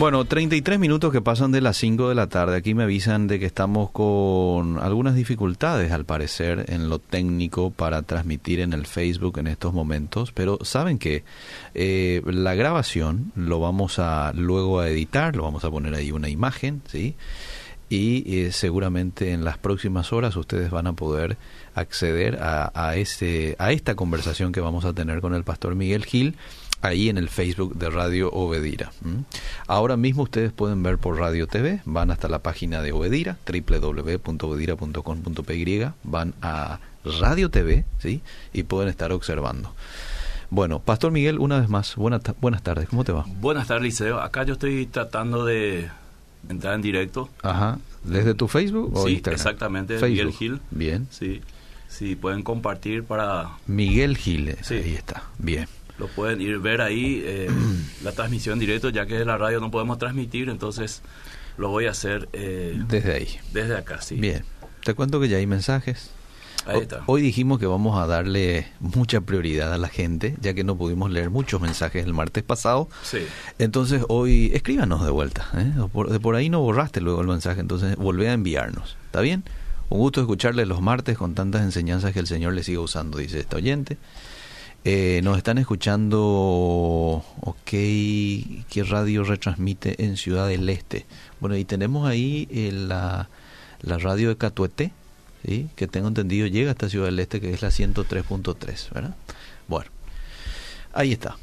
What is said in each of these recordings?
Bueno, 33 minutos que pasan de las 5 de la tarde. Aquí me avisan de que estamos con algunas dificultades, al parecer, en lo técnico para transmitir en el Facebook en estos momentos. Pero saben que eh, la grabación lo vamos a luego a editar, lo vamos a poner ahí una imagen, ¿sí? Y eh, seguramente en las próximas horas ustedes van a poder acceder a, a, ese, a esta conversación que vamos a tener con el pastor Miguel Gil ahí en el Facebook de Radio Obedira. Ahora mismo ustedes pueden ver por Radio TV, van hasta la página de Obedira, www.obedira.com.py, van a Radio TV, ¿sí? Y pueden estar observando. Bueno, Pastor Miguel, una vez más, buenas, buenas tardes, ¿cómo te va? Buenas tardes, Liceo. Acá yo estoy tratando de entrar en directo. Ajá, ¿desde tu Facebook o sí, Instagram? exactamente, Facebook. Miguel Gil. Bien. Sí, sí, pueden compartir para... Miguel Gil, Sí. ahí está, bien. Lo pueden ir ver ahí, eh, la transmisión directo, ya que de la radio no podemos transmitir, entonces lo voy a hacer eh, Desde ahí. desde acá, sí. Bien. Te cuento que ya hay mensajes. Ahí está. Hoy dijimos que vamos a darle mucha prioridad a la gente, ya que no pudimos leer muchos mensajes el martes pasado. Sí, Entonces hoy escríbanos de vuelta. ¿eh? Por, de por ahí no borraste luego el mensaje, entonces volvé a enviarnos. ¿Está bien? Un gusto escucharles los martes con tantas enseñanzas que el Señor le sigue usando, dice este oyente. Eh, nos están escuchando, ok, ¿qué radio retransmite en Ciudad del Este? Bueno, y tenemos ahí eh, la, la radio de Catuete, ¿sí? que tengo entendido llega hasta Ciudad del Este, que es la 103.3, ¿verdad? Bueno, ahí está.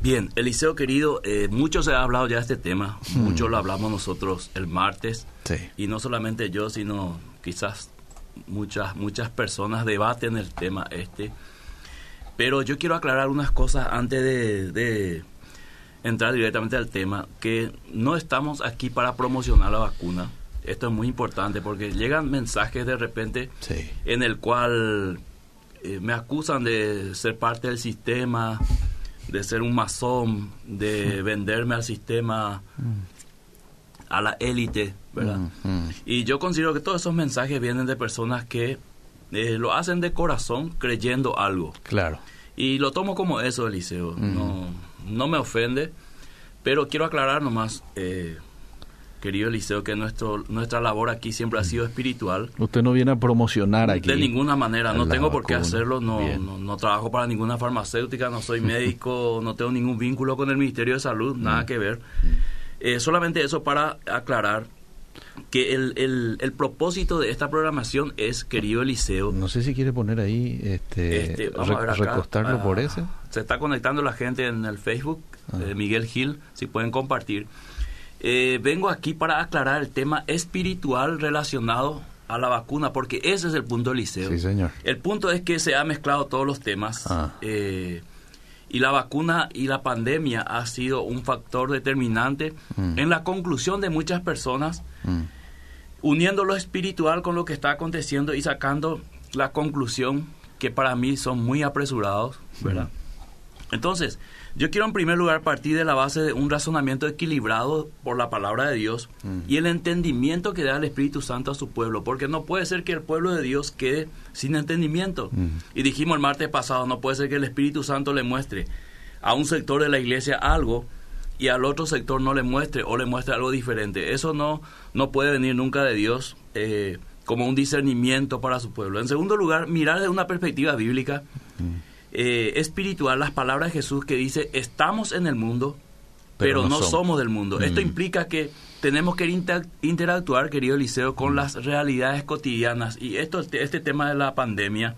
Bien, Eliseo querido, eh, mucho se ha hablado ya de este tema, Hmm. mucho lo hablamos nosotros el martes, Sí. y no solamente yo, sino quizás muchas, muchas personas debaten el tema este. Pero yo quiero aclarar unas cosas antes de, de entrar directamente al tema, que no estamos aquí para promocionar la vacuna. Esto es muy importante porque llegan mensajes de repente Sí. en el cual eh, me acusan de ser parte del sistema, de ser un masón, de venderme al sistema, a la élite, ¿verdad? Mm, mm. Y yo considero que todos esos mensajes vienen de personas que eh, lo hacen de corazón creyendo algo. Claro. Y lo tomo como eso, Eliseo. Mm. No, no me ofende, pero quiero aclarar nomás, eh, querido Eliseo, que nuestro, nuestra labor aquí siempre ha sido espiritual. Usted no viene a promocionar aquí. De ninguna manera, no tengo por qué hacerlo, no, no, no trabajo para ninguna farmacéutica, no soy médico, no tengo ningún vínculo con el Ministerio de Salud, Mm. nada que ver. Eh, solamente eso para aclarar que el, el, el propósito de esta programación es, querido Eliseo, No sé si quiere poner ahí, este, este, vamos re- a ver acá. recostarlo Ah, por ese. Se está conectando la gente en el Facebook, Ah. eh, Miguel Gil, si pueden compartir. Eh, vengo aquí para aclarar el tema espiritual relacionado a la vacuna, porque ese es el punto, Eliseo. Sí, señor. El punto es que se han mezclado todos los temas. Ah. eh, y la vacuna y la pandemia ha sido un factor determinante Mm. en la conclusión de muchas personas Mm. uniendo lo espiritual con lo que está aconteciendo y sacando la conclusión que para mí son muy apresurados, ¿verdad? Entonces, yo quiero en primer lugar partir de la base de un razonamiento equilibrado por la palabra de Dios y el entendimiento que da el Espíritu Santo a su pueblo, porque no puede ser que el pueblo de Dios quede sin entendimiento. Y dijimos el martes pasado, no puede ser que el Espíritu Santo le muestre a un sector de la iglesia algo y al otro sector no le muestre o le muestre algo diferente. Eso no, no puede venir nunca de Dios eh, como un discernimiento para su pueblo. En segundo lugar, mirar desde una perspectiva bíblica, eh, espiritual, las palabras de Jesús que dice, estamos en el mundo, Pero pero, no somos". somos. del mundo. Esto Mm. implica que tenemos que inter- interactuar, querido Eliseo, con las realidades cotidianas. Y esto, este tema de la pandemia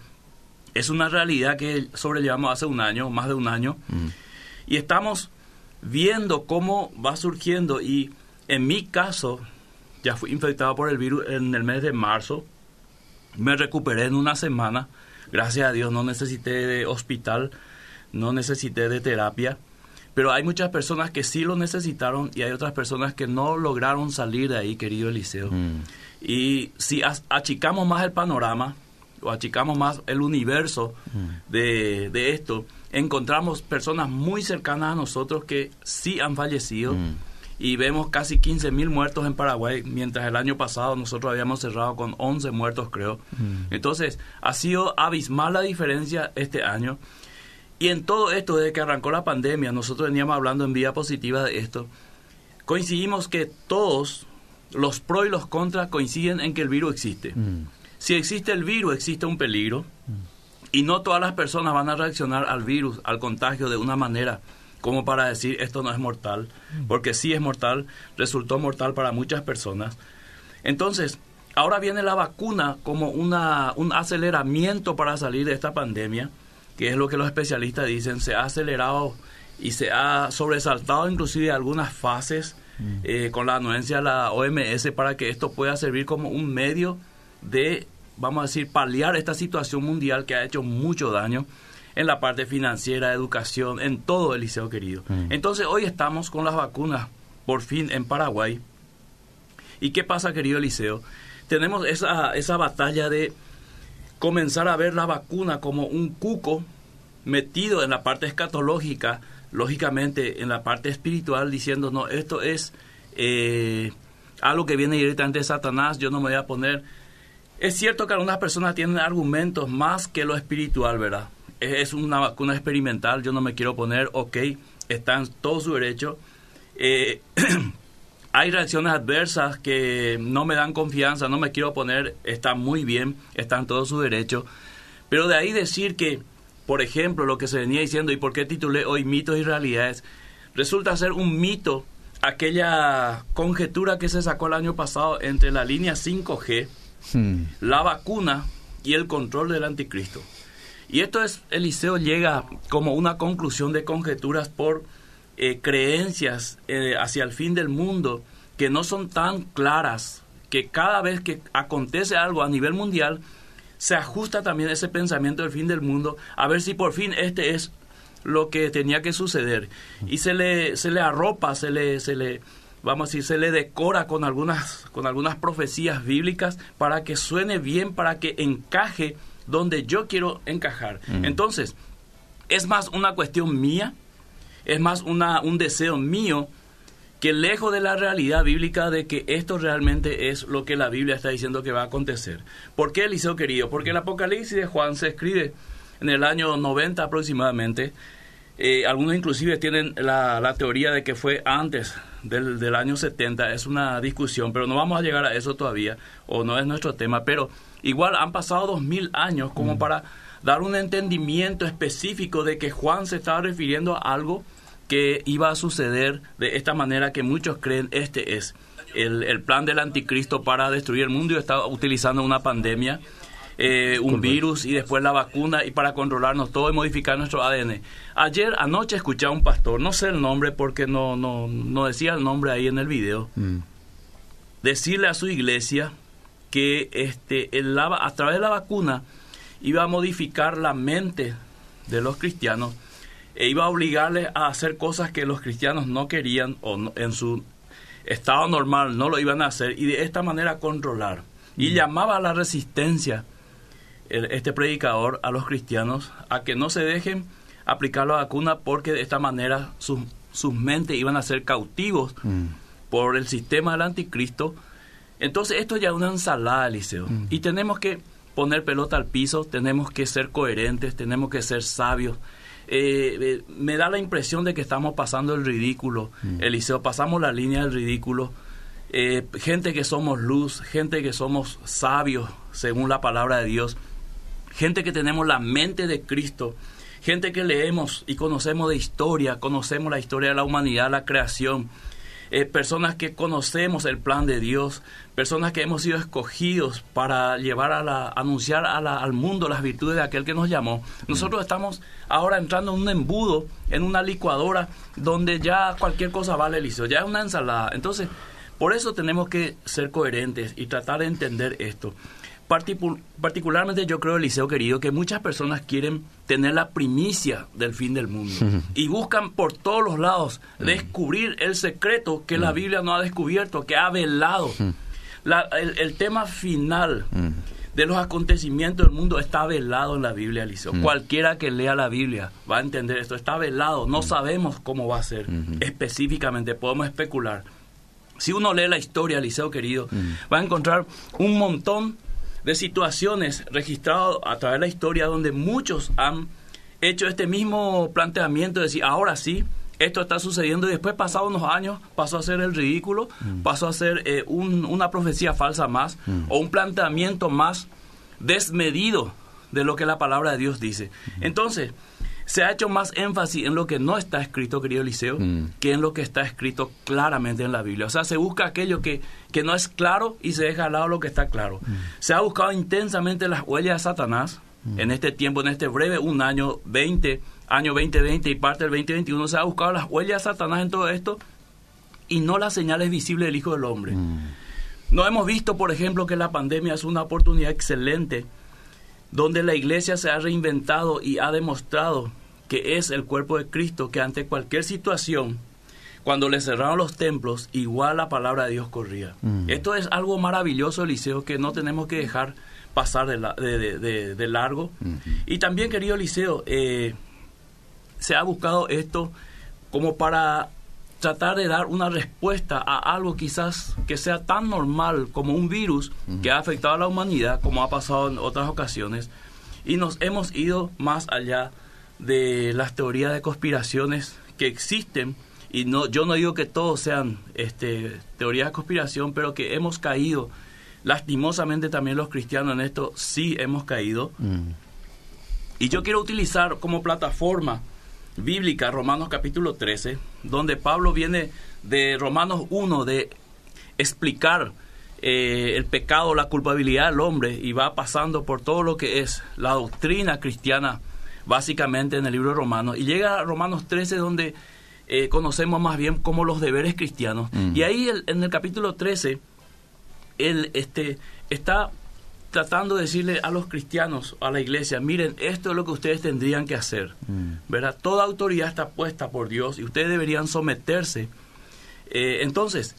es una realidad que sobrellevamos hace un año, más de un año, Mm. y estamos viendo cómo va surgiendo. Y en mi caso, ya fui infectado por el virus en el mes de marzo, me recuperé en una semana, gracias a Dios no necesité de hospital, no necesité de terapia, pero hay muchas personas que sí lo necesitaron y hay otras personas que no lograron salir de ahí, querido Eliseo. Mm. Y si achicamos más el panorama o achicamos más el universo de, de esto, encontramos personas muy cercanas a nosotros que sí han fallecido Mm. Y vemos casi 15 mil muertos en Paraguay, mientras el año pasado nosotros habíamos cerrado con 11 muertos, creo. Entonces, ha sido abismal la diferencia este año. Y en todo esto, desde que arrancó la pandemia, nosotros veníamos hablando en vía positiva de esto, coincidimos que todos, los pros y los contras, coinciden en que el virus existe. Mm. Si existe el virus, existe un peligro. Y no todas las personas van a reaccionar al virus, al contagio, de una manera como para decir esto no es mortal, porque sí es mortal, resultó mortal para muchas personas. Entonces, ahora viene la vacuna como una, un aceleramiento para salir de esta pandemia, que es lo que los especialistas dicen, se ha acelerado y se ha sobresaltado inclusive algunas fases eh, con la anuencia de la OMS para que esto pueda servir como un medio de, vamos a decir, paliar esta situación mundial que ha hecho mucho daño en la parte financiera, educación, en todo el liceo querido. Entonces hoy estamos con las vacunas, por fin, en Paraguay. ¿Y qué pasa, querido Eliseo? Tenemos esa, esa batalla de comenzar a ver la vacuna como un cuco metido en la parte escatológica, lógicamente en la parte espiritual, diciendo, no, esto es eh, algo que viene directamente de Satanás, yo no me voy a poner... Es cierto que algunas personas tienen argumentos más que lo espiritual, ¿verdad? Es una vacuna experimental, yo no me quiero poner, ok, está en todo su derecho. Eh, hay reacciones adversas que no me dan confianza, no me quiero poner, está muy bien, está en todo su derecho. Pero de ahí decir que, por ejemplo, lo que se venía diciendo y por qué titulé hoy mitos y realidades, resulta ser un mito aquella conjetura que se sacó el año pasado entre la línea 5G, Hmm. la vacuna y el control del anticristo. Y esto es, Eliseo llega como una conclusión de conjeturas por eh, creencias eh, hacia el fin del mundo que no son tan claras, que cada vez que acontece algo a nivel mundial, se ajusta también ese pensamiento del fin del mundo, a ver si por fin este es lo que tenía que suceder. Y se le, se le arropa, se le, se le, vamos a decir, se le decora con algunas, con algunas profecías bíblicas para que suene bien, para que encaje donde yo quiero encajar. Entonces, es más una cuestión mía, es más una, un deseo mío que lejos de la realidad bíblica de que esto realmente es lo que la Biblia está diciendo que va a acontecer. ¿Por qué, Eliseo querido? Porque el Apocalipsis de Juan se escribe en el año 90 aproximadamente. Eh, algunos inclusive tienen la, la, teoría de que fue antes del, del, año 70. Es una discusión, pero no vamos a llegar a eso todavía, o no es nuestro tema. Pero igual han pasado dos mil años como mm. para dar un entendimiento específico de que Juan se estaba refiriendo a algo que iba a suceder de esta manera que muchos creen este es el, el plan del anticristo para destruir el mundo y está utilizando una pandemia, eh, un virus y después la vacuna y para controlarnos todo y modificar nuestro ADN. Ayer anoche escuché a un pastor, no sé el nombre porque no, no, no decía el nombre ahí en el video, mm. decirle a su iglesia que este, el, a través de la vacuna iba a modificar la mente de los cristianos e iba a obligarles a hacer cosas que los cristianos no querían o no, en su estado normal no lo iban a hacer y de esta manera controlar. Y mm. llamaba a la resistencia el, este predicador a los cristianos a que no se dejen aplicar la vacuna porque de esta manera sus, sus mentes iban a ser cautivos mm. por el sistema del anticristo. Entonces esto ya es una ensalada, Eliseo. Mm. Y tenemos que poner pelota al piso, tenemos que ser coherentes, tenemos que ser sabios. Eh, eh, me da la impresión de que estamos pasando el ridículo, mm. Eliseo, pasamos la línea del ridículo. Eh, gente que somos luz, gente que somos sabios, según la palabra de Dios, gente que tenemos la mente de Cristo, gente que leemos y conocemos de historia, conocemos la historia de la humanidad, la creación, eh, personas que conocemos el plan de Dios, personas que hemos sido escogidos para llevar a la, anunciar a la, al mundo las virtudes de aquel que nos llamó. Nosotros estamos ahora entrando en un embudo, en una licuadora, donde ya cualquier cosa vale listo, ya es una ensalada. Entonces, por eso tenemos que ser coherentes y tratar de entender esto. Particu particularmente yo creo, Eliseo querido, que muchas personas quieren tener la primicia del fin del mundo y buscan por todos los lados descubrir el secreto que la Biblia no ha descubierto, que ha velado. La, el, el, tema final de los acontecimientos del mundo está velado en la Biblia, Eliseo. Cualquiera que lea la Biblia va a entender esto, está velado, no sabemos cómo va a ser específicamente, podemos especular. Si uno lee la historia, Eliseo querido, va a encontrar un montón de situaciones registradas a través de la historia donde muchos han hecho este mismo planteamiento de decir, ahora sí, esto está sucediendo y después pasados unos años pasó a ser el ridículo, mm. pasó a ser eh, una profecía falsa más mm. o un planteamiento más desmedido de lo que la palabra de Dios dice. Entonces, se ha hecho más énfasis en lo que no está escrito, querido Eliseo, que en lo que está escrito claramente en la Biblia. O sea, se busca aquello que, que no es claro y se deja al lado lo que está claro. Se ha buscado intensamente las huellas de Satanás en este tiempo, en este breve, un año 20 año 2020 y parte del 2021, se ha buscado las huellas de Satanás en todo esto y no las señales visibles del Hijo del Hombre. Mm. No hemos visto, por ejemplo, que la pandemia es una oportunidad excelente donde la iglesia se ha reinventado y ha demostrado que es el cuerpo de Cristo, que ante cualquier situación, cuando le cerraron los templos, igual la palabra de Dios corría. Mm. Esto es algo maravilloso, Eliseo, que no tenemos que dejar pasar de, de, largo. Mm. Y también, querido Eliseo, eh, se ha buscado esto como para tratar de dar una respuesta a algo quizás que sea tan normal como un virus que ha afectado a la humanidad, como ha pasado en otras ocasiones, y nos hemos ido más allá de las teorías de conspiraciones que existen, y no, yo no digo que todos sean este, teorías de conspiración, pero que hemos caído, lastimosamente también los cristianos en esto sí hemos caído, mm. y yo quiero utilizar como plataforma bíblica, Romanos capítulo 13, donde Pablo viene de Romanos 1 de explicar eh, el pecado, la culpabilidad del hombre y va pasando por todo lo que es la doctrina cristiana, básicamente en el libro de Romanos. Y llega a Romanos 13 donde eh, conocemos más bien como los deberes cristianos. Y ahí en el capítulo 13, él este, está tratando de decirle a los cristianos, a la iglesia, miren, esto es lo que ustedes tendrían que hacer. Mm. ¿verdad? Toda autoridad está puesta por Dios y ustedes deberían someterse. Eh, entonces,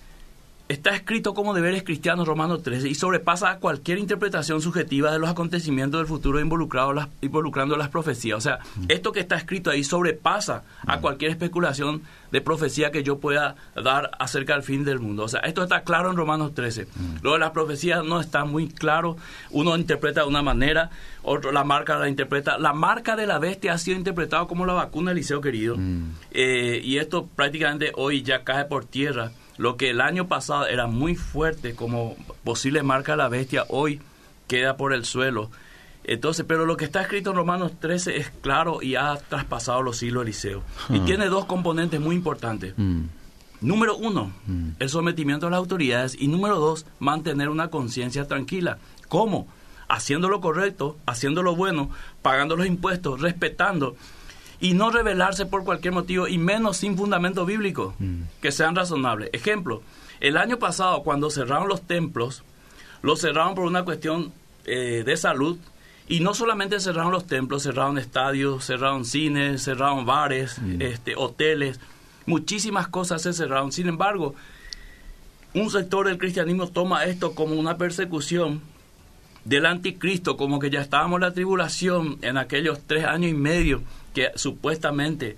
está escrito como deberes cristianos Romanos 13 y sobrepasa cualquier interpretación subjetiva de los acontecimientos del futuro involucrado las, involucrando las profecías. O sea, esto que está escrito ahí sobrepasa a cualquier especulación de profecía que yo pueda dar acerca del fin del mundo. O sea, esto está claro en Romanos 13. Mm. Luego las profecías no está muy claro. Uno interpreta de una manera, otro la marca la interpreta. La marca de la bestia ha sido interpretado como la vacuna Eliseo querido. Eh, y esto prácticamente hoy ya cae por tierra lo que el año pasado era muy fuerte como posible marca de la bestia, hoy queda por el suelo. Entonces, pero lo que está escrito en Romanos 13 es claro y ha traspasado los siglos Eliseo. Y ah. tiene dos componentes muy importantes. Mm. Número uno, mm. el sometimiento a las autoridades. Y número dos, mantener una conciencia tranquila. ¿Cómo? Haciendo lo correcto, haciendo lo bueno, pagando los impuestos, respetando y no rebelarse por cualquier motivo y menos sin fundamento bíblico, mm. que sean razonables. Ejemplo, el año pasado cuando cerraron los templos, los cerraron por una cuestión eh, de salud y no solamente cerraron los templos, cerraron estadios, cerraron cines, cerraron bares, mm. este, hoteles, muchísimas cosas se cerraron. Sin embargo, un sector del cristianismo toma esto como una persecución del anticristo, como que ya estábamos en la tribulación en aquellos tres años y medio que supuestamente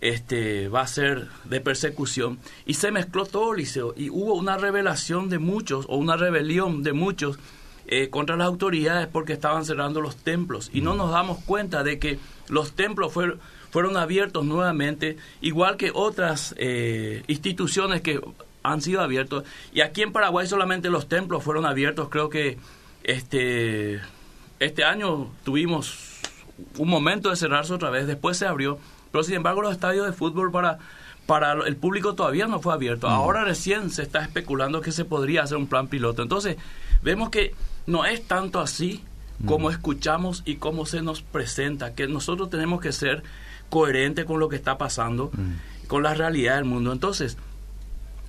este, va a ser de persecución. Y se mezcló todo, Liceo, y hubo una revelación de muchos, o una rebelión de muchos eh, contra las autoridades porque estaban cerrando los templos. Y no nos damos cuenta de que los templos fueron, fueron abiertos nuevamente, igual que otras eh, instituciones que han sido abiertos. Y aquí en Paraguay solamente los templos fueron abiertos, creo que este, este año tuvimos un momento de cerrarse otra vez, después se abrió, pero sin embargo los estadios de fútbol para, para el público todavía no fue abierto. Ahora recién se está especulando que se podría hacer un plan piloto. Entonces, vemos que no es tanto así como escuchamos y cómo se nos presenta, que nosotros tenemos que ser coherentes con lo que está pasando, con la realidad del mundo. Entonces,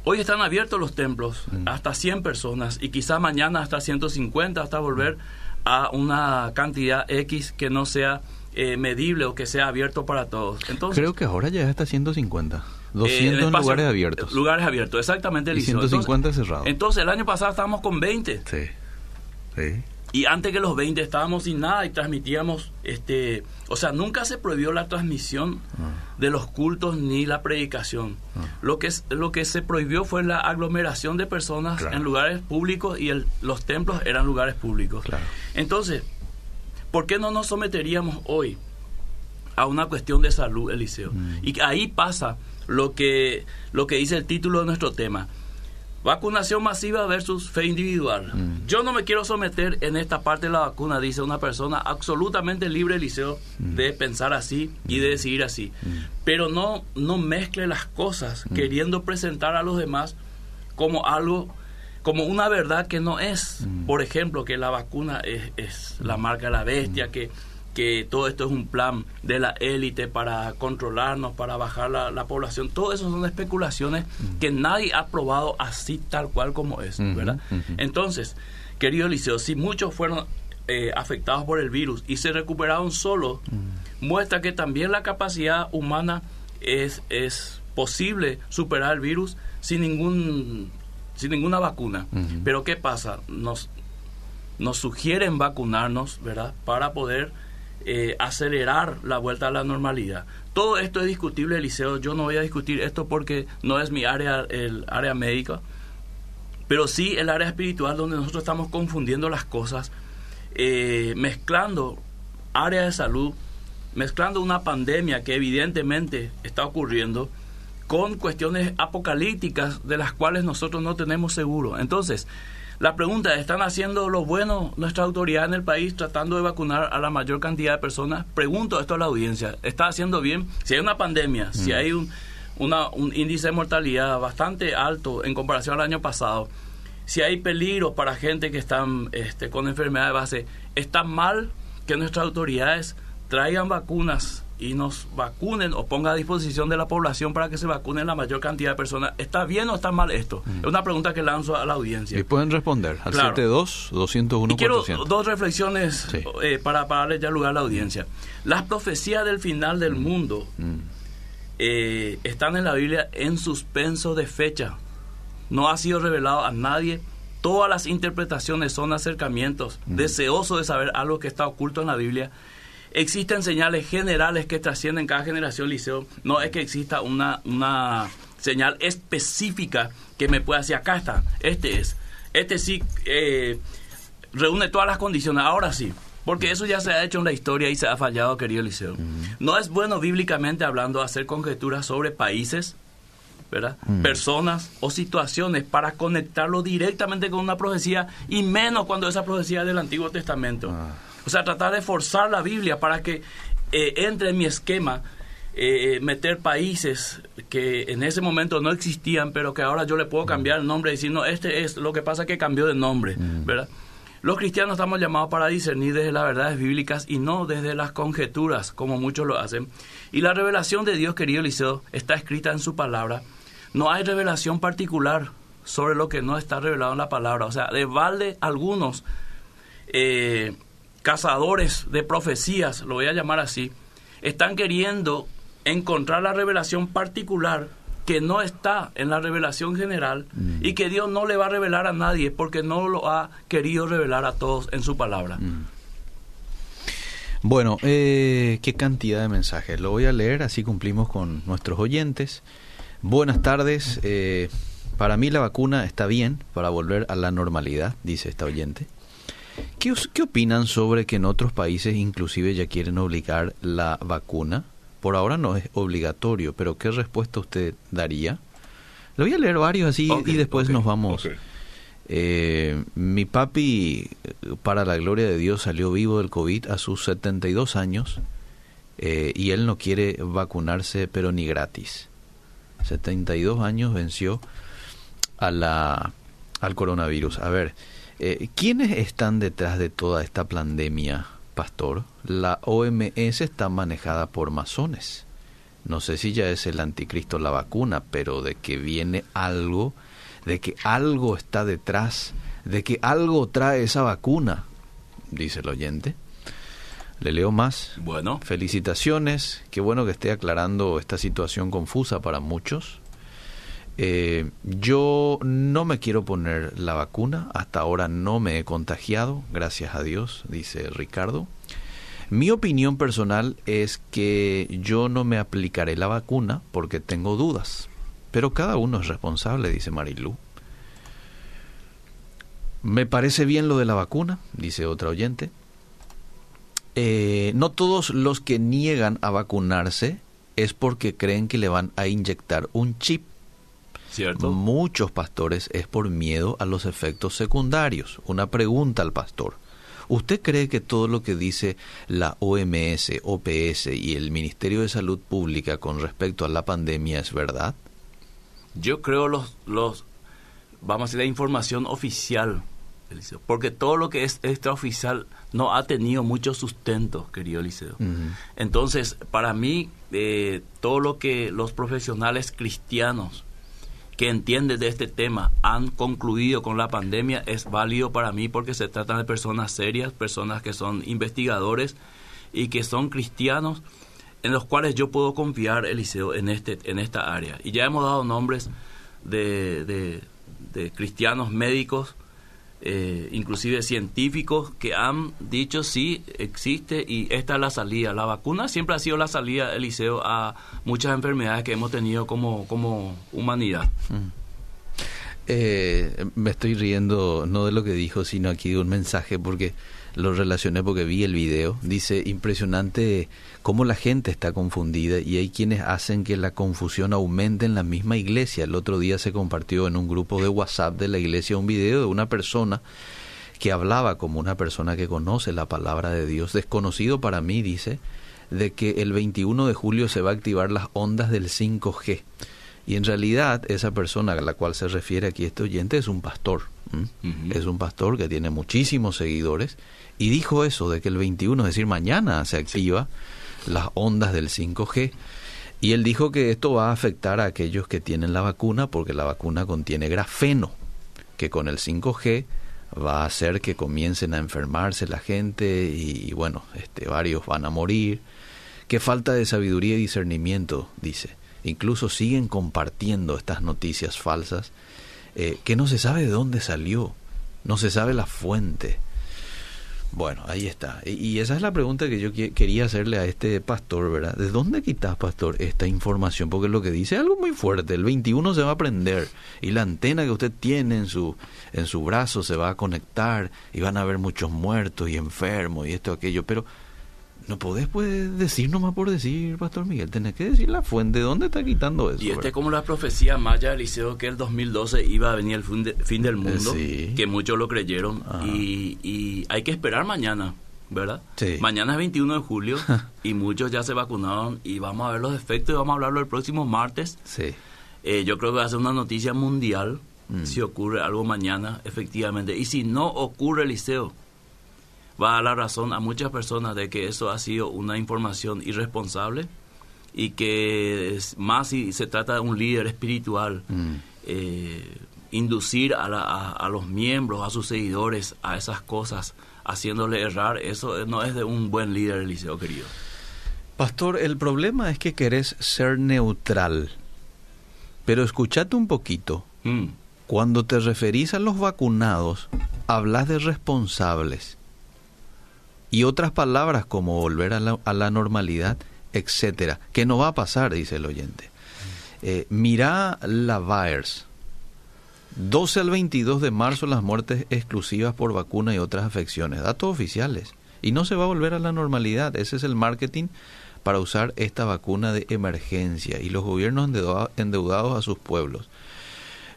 Hoy están abiertos los templos, hasta 100 personas, y quizá mañana hasta 150, hasta volver a una cantidad X que no sea eh, medible o que sea abierto para todos. Entonces, Creo que ahora ya está 150. 200 eh, lugares abiertos. Lugares abiertos, exactamente. Y 150 cerrados. Entonces, el año pasado estábamos con 20. Sí. Sí. Y antes que los 20 estábamos sin nada y transmitíamos, este, o sea, nunca se prohibió la transmisión ah. de los cultos ni la predicación. Ah. Lo, que lo que se prohibió fue la aglomeración de personas en lugares públicos y el, los templos eran lugares públicos. Entonces, ¿por qué no nos someteríamos hoy a una cuestión de salud, Eliseo. Mm. Y ahí pasa lo que, lo que dice el título de nuestro tema. Vacunación masiva versus fe individual. Mm. Yo no me quiero someter en esta parte de la vacuna, dice una persona absolutamente libre, Eliseo, mm. de pensar así y de decidir así. Pero no, no mezcle las cosas queriendo presentar a los demás como algo como una verdad que no es. Por ejemplo, que la vacuna es, es la marca de la bestia, que que todo esto es un plan de la élite para controlarnos, para bajar la, población. Todo eso son especulaciones que nadie ha probado así tal cual como es, ¿verdad? Entonces, querido Eliseo, si muchos fueron eh, afectados por el virus y se recuperaron solos, muestra que también la capacidad humana es, es posible superar el virus sin ningún sin ninguna vacuna. Pero ¿qué pasa? Nos, nos sugieren vacunarnos, ¿verdad? Para poder eh, acelerar la vuelta a la normalidad. Todo esto es discutible, Eliseo. Yo no voy a discutir esto porque no es mi área, el área médica, pero sí el área espiritual donde nosotros estamos confundiendo las cosas, eh, mezclando área de salud, mezclando una pandemia que evidentemente está ocurriendo con cuestiones apocalípticas de las cuales nosotros no tenemos seguro. Entonces, la pregunta es, ¿están haciendo lo bueno nuestra autoridad en el país tratando de vacunar a la mayor cantidad de personas? Pregunto esto a la audiencia. ¿Está haciendo bien? Si hay una pandemia, si mm. hay un, un índice de mortalidad bastante alto en comparación al año pasado, si hay peligro para gente que están este, con enfermedad de base, ¿está mal que nuestras autoridades traigan vacunas y nos vacunen o ponga a disposición de la población para que se vacunen la mayor cantidad de personas. ¿Está bien o está mal esto? Mm. Es una pregunta que lanzo a la audiencia. Y pueden responder al claro. 72-201. Quiero dos reflexiones eh, para, para darle ya lugar a la audiencia. Las profecías del final del mm. mundo mm. Eh, están en la Biblia en suspenso de fecha. No ha sido revelado a nadie. Todas las interpretaciones son acercamientos, deseosos de saber algo que está oculto en la Biblia Existen señales generales que trascienden cada generación, Liceo. No es que exista una, una señal específica que me pueda decir, acá está, este es. Este sí eh, reúne todas las condiciones, ahora sí. Porque eso ya se ha hecho en la historia y se ha fallado, querido Liceo. No es bueno bíblicamente hablando hacer conjeturas sobre países, ¿verdad? Personas o situaciones para conectarlo directamente con una profecía y menos cuando esa profecía es del Antiguo Testamento. Ah. O sea, tratar de forzar la Biblia para que eh, entre en mi esquema, eh, meter países que en ese momento no existían, pero que ahora yo le puedo cambiar el nombre y decir, no, este es lo que pasa que cambió de nombre, mm. ¿verdad? Los cristianos estamos llamados para discernir desde las verdades bíblicas y no desde las conjeturas, como muchos lo hacen. Y la revelación de Dios, querido Eliseo, está escrita en su palabra. No hay revelación particular sobre lo que no está revelado en la palabra. O sea, de balde algunos eh, cazadores de profecías, lo voy a llamar así, están queriendo encontrar la revelación particular que no está en la revelación general mm. y que Dios no le va a revelar a nadie porque no lo ha querido revelar a todos en su palabra. Mm. Bueno, eh, qué cantidad de mensajes. Lo voy a leer, así cumplimos con nuestros oyentes. Buenas tardes. Eh, para mí la vacuna está bien para volver a la normalidad, dice esta oyente. ¿Qué, opinan sobre que en otros países inclusive ya quieren obligar la vacuna? Por ahora no es obligatorio, pero ¿qué respuesta usted daría? Le voy a leer varios así y después nos vamos. Eh, mi papi, para la gloria de Dios, salió vivo del COVID a sus 72 años eh, y él no quiere vacunarse, pero ni gratis. 72 años venció a la, al coronavirus. A ver, eh, ¿Quiénes están detrás de toda esta pandemia, pastor? La OMS está manejada por masones. No sé si ya es el anticristo la vacuna, pero de que viene algo, de que algo está detrás, de que algo trae esa vacuna, dice el oyente. Le leo más. Bueno. Felicitaciones. Qué bueno que esté aclarando esta situación confusa para muchos. Eh, yo no me quiero poner la vacuna, hasta ahora no me he contagiado, gracias a Dios, dice Ricardo. Mi opinión personal es que yo no me aplicaré la vacuna porque tengo dudas, pero cada uno es responsable, dice Marilu. Me parece bien lo de la vacuna, dice otra oyente. eh, no todos los que niegan a vacunarse es porque creen que le van a inyectar un chip. ¿Cierto? Muchos pastores es por miedo a los efectos secundarios. Una pregunta al pastor. ¿Usted cree que todo lo que dice la OMS, OPS y el Ministerio de Salud Pública con respecto a la pandemia es verdad? Yo creo los, los vamos a decir, la información oficial, porque todo lo que es extraoficial no ha tenido mucho sustento, querido Liceo. Entonces, para mí, eh, todo lo que los profesionales cristianos que entienden de este tema han concluido con la pandemia es válido para mí porque se trata de personas serias, personas que son investigadores y que son cristianos en los cuales yo puedo confiar, Eliseo, en, este, en esta área. Y ya hemos dado nombres de, cristianos médicos, eh, inclusive científicos, que han dicho sí, existe y esta es la salida. La vacuna siempre ha sido la salida, Eliseo, a muchas enfermedades que hemos tenido como, como humanidad. Mm. Eh, me estoy riendo no de lo que dijo, sino aquí de un mensaje, porque lo relacioné porque vi el video. Dice, impresionante cómo la gente está confundida y hay quienes hacen que la confusión aumente en la misma iglesia. El otro día se compartió en un grupo de WhatsApp de la iglesia un video de una persona que hablaba como una persona que conoce la palabra de Dios, desconocido para mí, dice, de que el 21 de julio se va a activar las ondas del 5G. Y en realidad esa persona a la cual se refiere aquí este oyente es un pastor. Es un pastor que tiene muchísimos seguidores y dijo eso de que el 21, es decir, mañana se activa las ondas del 5G. Y él dijo que esto va a afectar a aquellos que tienen la vacuna porque la vacuna contiene grafeno, que con el 5G va a hacer que comiencen a enfermarse la gente y, bueno, este, varios van a morir. Qué falta de sabiduría y discernimiento, dice. Incluso siguen compartiendo estas noticias falsas eh, que no se sabe de dónde salió, no se sabe la fuente. Bueno, ahí está. Y, esa es la pregunta que yo quería hacerle a este pastor, ¿verdad? ¿De dónde quitas, pastor, esta información? Porque lo que dice es algo muy fuerte. El 21 se va a prender y la antena que usted tiene en su, en su brazo se va a conectar y van a haber muchos muertos y enfermos y esto, aquello. Pero no podés pues, decir nomás por decir, Pastor Miguel, tenés que decir la fuente, ¿de dónde está quitando eso? Y este es como la profecía maya Eliseo que el 2012 iba a venir el fin, del mundo, que muchos lo creyeron, y, y, hay que esperar mañana, ¿verdad? Mañana es 21 de julio y muchos ya se vacunaron y vamos a ver los efectos y vamos a hablarlo el próximo martes. Sí. Eh, yo creo que va a ser una noticia mundial mm. si ocurre algo mañana, efectivamente. Y si no ocurre, Eliseo, va a dar la razón a muchas personas de que eso ha sido una información irresponsable y que es más si se trata de un líder espiritual, mm. eh, inducir a, a, los miembros, a sus seguidores a esas cosas, haciéndole errar, eso no es de un buen líder, Eliseo querido. Pastor, el problema es que querés ser neutral, pero escúchate un poquito. Mm. Cuando te referís a los vacunados, hablas de responsables y otras palabras como volver a la, normalidad, etcétera, que no va a pasar, dice el oyente. Eh, mira la VAERS. 12 al 22 de marzo las muertes exclusivas por vacuna y otras afecciones, datos oficiales. Y no se va a volver a la normalidad, ese es el marketing para usar esta vacuna de emergencia y los gobiernos endeudados a sus pueblos.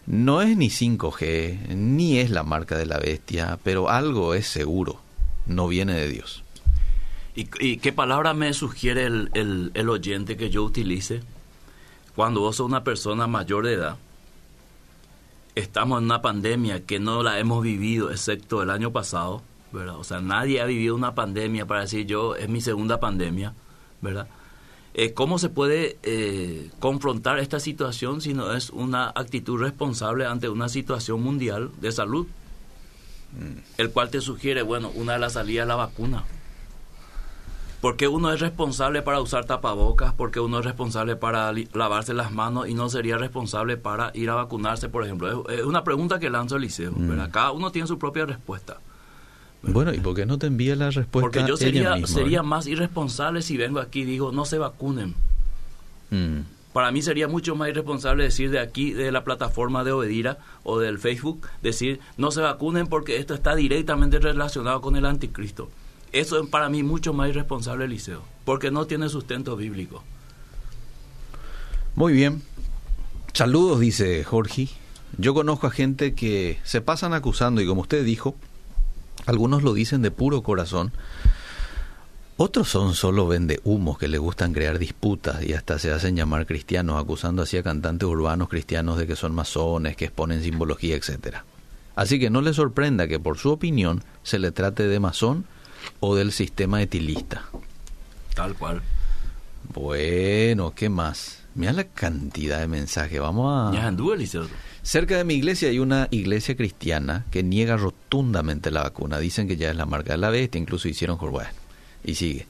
No es ni 5G, ni es la marca de la bestia, pero algo es seguro no viene de Dios. ¿Y, qué palabra me sugiere el, el, oyente que yo utilice? Cuando vos sos una persona mayor de edad, estamos en una pandemia que no la hemos vivido, excepto el año pasado, ¿verdad? O sea, nadie ha vivido una pandemia para decir yo, es mi segunda pandemia, ¿verdad? Eh, ¿Cómo se puede eh, confrontar esta situación si no es una actitud responsable ante una situación mundial de salud? El cual te sugiere, bueno, una de las salidas es la vacuna. Porque uno es responsable para usar tapabocas, porque uno es responsable para lavarse las manos y no sería responsable para ir a vacunarse, por ejemplo. Es, una pregunta que lanzo el liceo. Mm. Cada uno tiene su propia respuesta. Bueno, ¿y por qué no te envía la respuesta? Porque yo sería, sería más irresponsable si vengo aquí y digo, no se vacunen. Mm. Para mí sería mucho más irresponsable decir de aquí, de la plataforma de Obedira o del Facebook, decir no se vacunen porque esto está directamente relacionado con el anticristo. Eso es para mí mucho más irresponsable, Eliseo, porque no tiene sustento bíblico. Muy bien. Saludos, dice Jorge. Yo conozco a gente que se pasan acusando y como usted dijo, algunos lo dicen de puro corazón, otros son solo vende humos que le gustan crear disputas y hasta se hacen llamar cristianos, acusando así a cantantes urbanos cristianos de que son masones, que exponen simbología, etcétera. Así que no le sorprenda que por su opinión se le trate de masón o del sistema etilista. Tal cual. Bueno, ¿qué más? Mira la cantidad de mensajes. Vamos a... Cerca de mi iglesia hay una iglesia cristiana que niega rotundamente la vacuna. Dicen que ya es la marca de la bestia, incluso hicieron bueno, y sigue.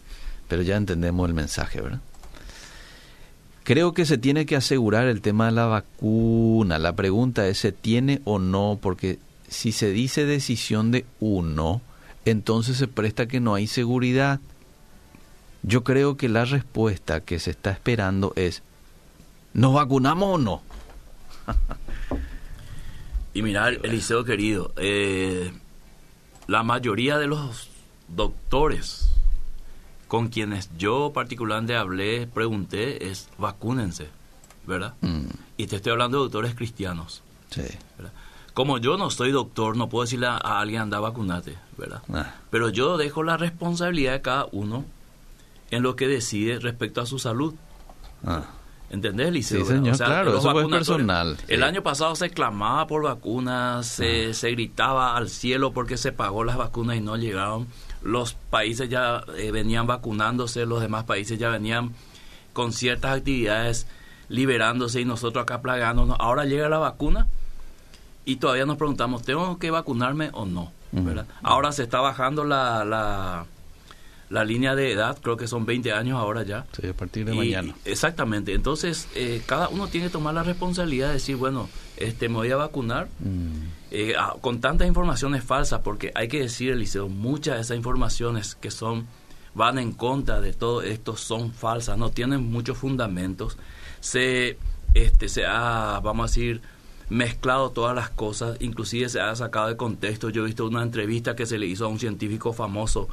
Pero ya entendemos el mensaje, ¿verdad? Creo que se tiene que asegurar el tema de la vacuna. La pregunta es, ¿se tiene o no? Porque si se dice decisión de uno, entonces se presta que no hay seguridad. Yo creo que la respuesta que se está esperando es, ¿nos vacunamos o no? y mirar, Eliseo querido, eh, la mayoría de los doctores con quienes yo particularmente hablé, pregunté, es vacúnense, ¿verdad? Mm. Y te estoy hablando de doctores cristianos. Sí. Como yo no soy doctor, no puedo decirle a, alguien anda vacunate, ¿verdad? Ah. Pero yo dejo la responsabilidad de cada uno en lo que decide respecto a su salud. Ah. ¿Entendés, Liceo? Sí, señor, claro, eso es personal. El año pasado se clamaba por vacunas, se, ah. se, gritaba al cielo porque se pagó las vacunas y no llegaron los países ya eh, venían vacunándose, los demás países ya venían con ciertas actividades liberándose y nosotros acá plagándonos. Ahora llega la vacuna y todavía nos preguntamos, ¿tengo que vacunarme o no? ¿verdad? Ahora se está bajando la, la, la, línea de edad, creo que son 20 años ahora ya. Sí, a partir de mañana. Exactamente, entonces eh, cada uno tiene que tomar la responsabilidad de decir, bueno, este, me voy a vacunar. Mm. Eh, ah, con tantas informaciones falsas, porque hay que decir, Eliseo, muchas de esas informaciones que son van en contra de todo esto son falsas, no tienen muchos fundamentos. Se, este, se ha, vamos a decir, mezclado todas las cosas, inclusive se ha sacado de contexto. Yo he visto una entrevista que se le hizo a un científico famoso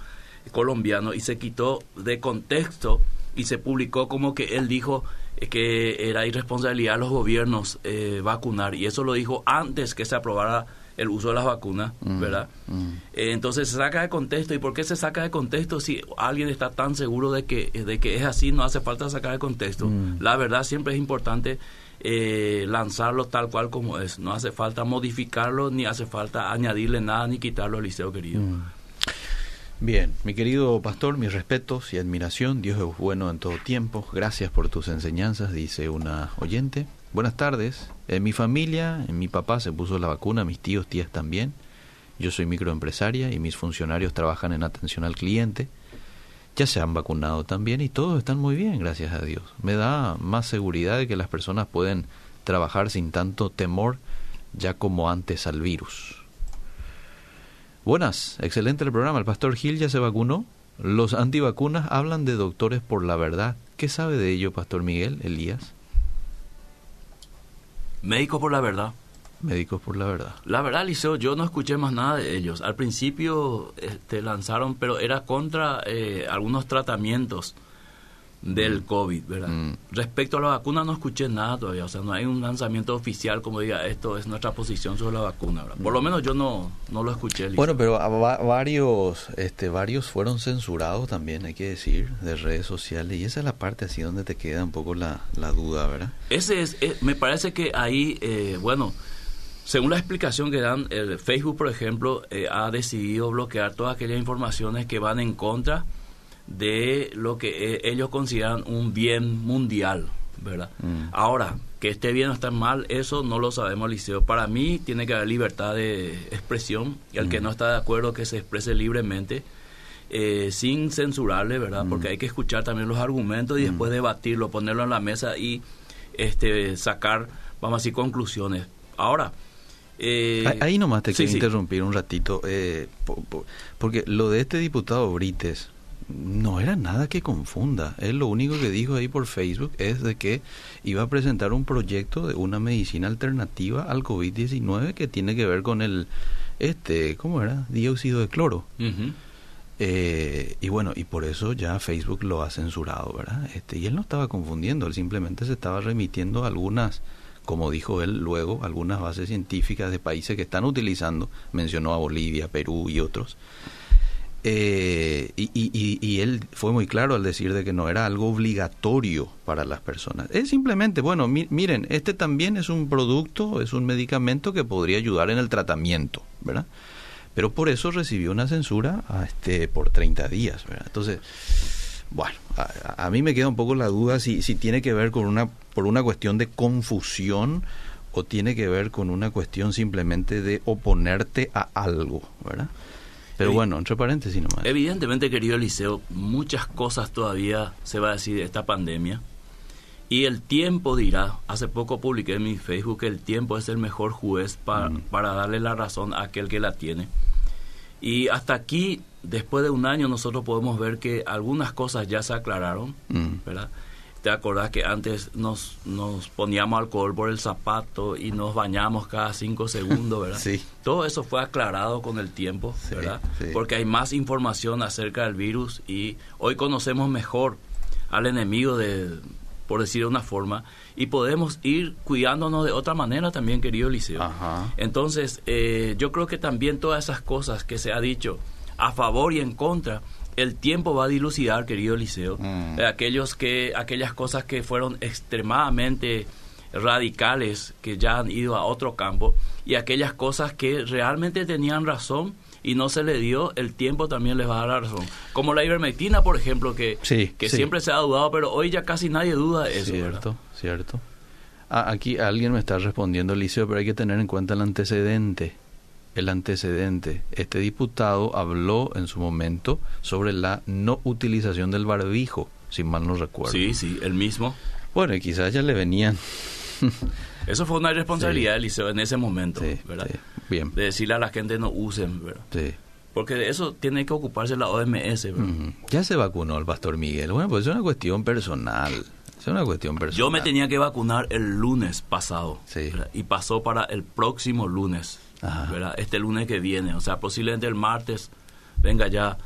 colombiano y se quitó de contexto y se publicó como que él dijo que era irresponsabilidad de los gobiernos eh, vacunar y eso lo dijo antes que se aprobara el uso de las vacunas, mm, ¿verdad? Mm. Eh, entonces se saca de contexto. ¿Y por qué se saca de contexto si alguien está tan seguro de que, de que es así? No hace falta sacar de contexto. Mm. La verdad siempre es importante eh, lanzarlo tal cual como es. No hace falta modificarlo, ni hace falta añadirle nada, ni quitarlo al liceo querido. Bien, mi querido pastor, mis respetos y admiración. Dios es bueno en todo tiempo. Gracias por tus enseñanzas, dice una oyente. Buenas tardes. En mi familia, en mi papá se puso la vacuna, mis tíos, tías también. Yo soy microempresaria y mis funcionarios trabajan en atención al cliente. Ya se han vacunado también y todos están muy bien, gracias a Dios. Me da más seguridad de que las personas pueden trabajar sin tanto temor ya como antes al virus. Buenas, excelente el programa. El pastor Gil ya se vacunó. Los antivacunas hablan de doctores por la verdad. ¿Qué sabe de ello, pastor Miguel Elías? Médicos por la verdad. Médicos por la verdad. La verdad, Liceo, yo no escuché más nada de ellos. Al principio este, lanzaron, pero era contra eh, algunos tratamientos del COVID, ¿verdad? Mm. Respecto a la vacuna no escuché nada todavía, o sea, no hay un lanzamiento oficial como diga, esto es nuestra posición sobre la vacuna, ¿verdad? Por lo menos yo no, no lo escuché. Bueno, pero varios, este, varios fueron censurados también, hay que decir, de redes sociales, y esa es la parte así donde te queda un poco la, la duda, ¿verdad? Ese es, eh, me parece que ahí, eh, bueno, según la explicación que dan, el Facebook, por ejemplo, eh, ha decidido bloquear todas aquellas informaciones que van en contra de lo que eh, ellos consideran un bien mundial, ¿verdad? Mm. Ahora, que esté bien o esté mal, eso no lo sabemos, Liceo. Para mí tiene que haber libertad de expresión y al que mm. no está de acuerdo que se exprese libremente, eh, sin censurarle, ¿verdad? Porque mm. hay que escuchar también los argumentos y después debatirlo, ponerlo en la mesa y este sacar, vamos a decir, conclusiones. Ahora, eh, Ahí nomás te quiero interrumpir un ratito, porque lo de este diputado Brites, no era nada que confunda. Él lo único que dijo ahí por Facebook es de que iba a presentar un proyecto de una medicina alternativa al COVID-19 que tiene que ver con el, este, ¿cómo era? Dióxido de cloro. Eh, y bueno, y por eso ya Facebook lo ha censurado, ¿verdad? Este, y él no estaba confundiendo, él simplemente se estaba remitiendo a algunas, como dijo él luego, algunas bases científicas de países que están utilizando, mencionó a Bolivia, Perú y otros. Eh, y, y, él fue muy claro al decir de que no era algo obligatorio para las personas. Es simplemente, bueno, miren, este también es un producto, es un medicamento que podría ayudar en el tratamiento, ¿verdad? Pero por eso recibió una censura a este, por 30 días. ¿verdad? Entonces, bueno, a, mí me queda un poco la duda si, si tiene que ver con una, por una cuestión de confusión o tiene que ver con una cuestión simplemente de oponerte a algo, ¿verdad? Pero bueno, entre paréntesis nomás. Evidentemente, querido Eliseo, muchas cosas todavía se va a decir de esta pandemia. Y el tiempo dirá, hace poco publiqué en mi Facebook que el tiempo es el mejor juez para, mm. para darle la razón a aquel que la tiene. Y hasta aquí, después de un año, nosotros podemos ver que algunas cosas ya se aclararon, mm. ¿verdad? ¿Te acordás que antes nos, nos poníamos alcohol por el zapato y nos bañamos cada cinco segundos, verdad? Sí. Todo eso fue aclarado con el tiempo, ¿verdad? Porque hay más información acerca del virus y hoy conocemos mejor al enemigo de, por decir de una forma, y podemos ir cuidándonos de otra manera también, querido Liceo. Entonces, eh, yo creo que también todas esas cosas que se ha dicho a favor y en contra, el tiempo va a dilucidar, querido Liceo, mm. aquellos que, aquellas cosas que fueron extremadamente radicales, que ya han ido a otro campo, y aquellas cosas que realmente tenían razón y no se le dio, el tiempo también les va a dar la razón. Como la ivermectina, por ejemplo, que, que siempre se ha dudado, pero hoy ya casi nadie duda de eso. Cierto, cierto. Ah, aquí alguien me está respondiendo, Liceo, pero hay que tener en cuenta el antecedente. El antecedente. Este diputado habló en su momento sobre la no utilización del barbijo, si mal no recuerdo. Sí, sí, el mismo. Bueno, y quizás ya le venían Eso fue una responsabilidad del liceo en ese momento, ¿verdad? bien. De decirle a la gente no usen, ¿verdad? Sí. Porque de eso tiene que ocuparse la OMS, ¿verdad? Ya se vacunó el pastor Miguel. Bueno, pues es una cuestión personal. Es una cuestión personal. Yo me tenía que vacunar el lunes pasado. Sí. Y pasó para el próximo lunes. ¿Verdad? Este lunes que viene. O sea, posiblemente el martes venga ya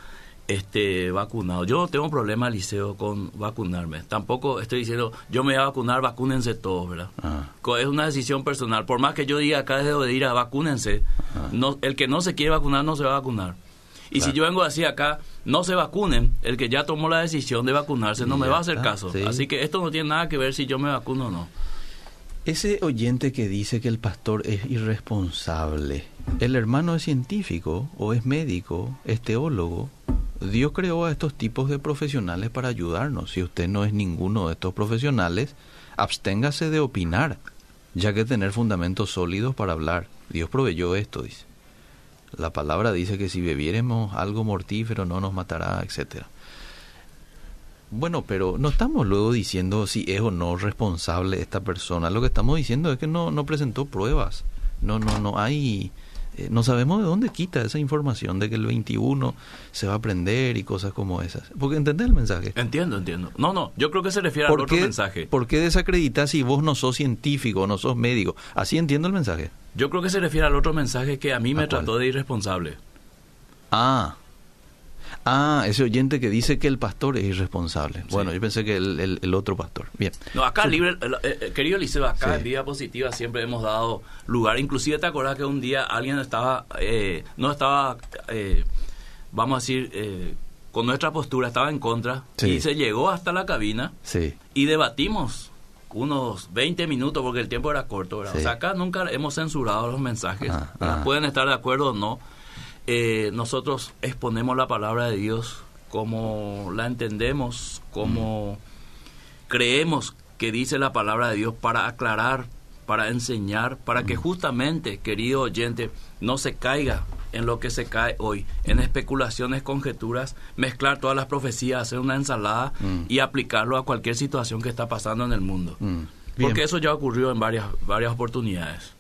este vacunado. Yo no tengo problema, Liceo, con vacunarme. Tampoco estoy diciendo, yo me voy a vacunar, vacúnense todos, ¿verdad? Es una decisión personal. Por más que yo diga acá desde de ir a vacúnense, no, el que no se quiere vacunar no se va a vacunar. Y si yo vengo así acá, no se vacunen, el que ya tomó la decisión de vacunarse no me va a hacer caso. Así que esto no tiene nada que ver si yo me vacuno o no. Ese oyente que dice que el pastor es irresponsable, ¿el hermano es científico o es médico, es teólogo? Dios creó a estos tipos de profesionales para ayudarnos. Si usted no es ninguno de estos profesionales, absténgase de opinar, ya que tener fundamentos sólidos para hablar. Dios proveyó esto, dice. La palabra dice que si bebiéremos algo mortífero no nos matará, etcétera. Bueno, pero no estamos luego diciendo si es o no responsable esta persona. Lo que estamos diciendo es que no, no presentó pruebas. No, no, no hay eh, no sabemos de dónde quita esa información de que el 21 se va a aprender y cosas como esas. Porque entendés el mensaje. Entiendo, entiendo. No, no, yo creo que se refiere al otro mensaje. ¿Por qué desacreditas si vos no sos científico, no sos médico? Así entiendo el mensaje. Yo creo que se refiere al otro mensaje que a mí me trató de irresponsable. Ah, Ah, ese oyente que dice que el pastor es irresponsable. Bueno, yo pensé que el, el, otro pastor. Bien. No, acá, libre, eh, eh, querido Liceo, acá en Vida Positiva siempre hemos dado lugar. Inclusive te acordás que un día alguien estaba, eh, no estaba, vamos a decir, con nuestra postura, estaba en contra. Y se llegó hasta la cabina sí. y debatimos unos 20 minutos porque el tiempo era corto. O sea, acá nunca hemos censurado los mensajes. Pueden estar de acuerdo o no eh, nosotros exponemos la palabra de Dios como la entendemos, como creemos que dice la palabra de Dios para aclarar, para enseñar, para que justamente, querido oyente, no se caiga en lo que se cae hoy, en especulaciones, conjeturas, mezclar todas las profecías, hacer una ensalada mm. y aplicarlo a cualquier situación que está pasando en el mundo. Mm. Porque eso ya ocurrió en varias, varias oportunidades.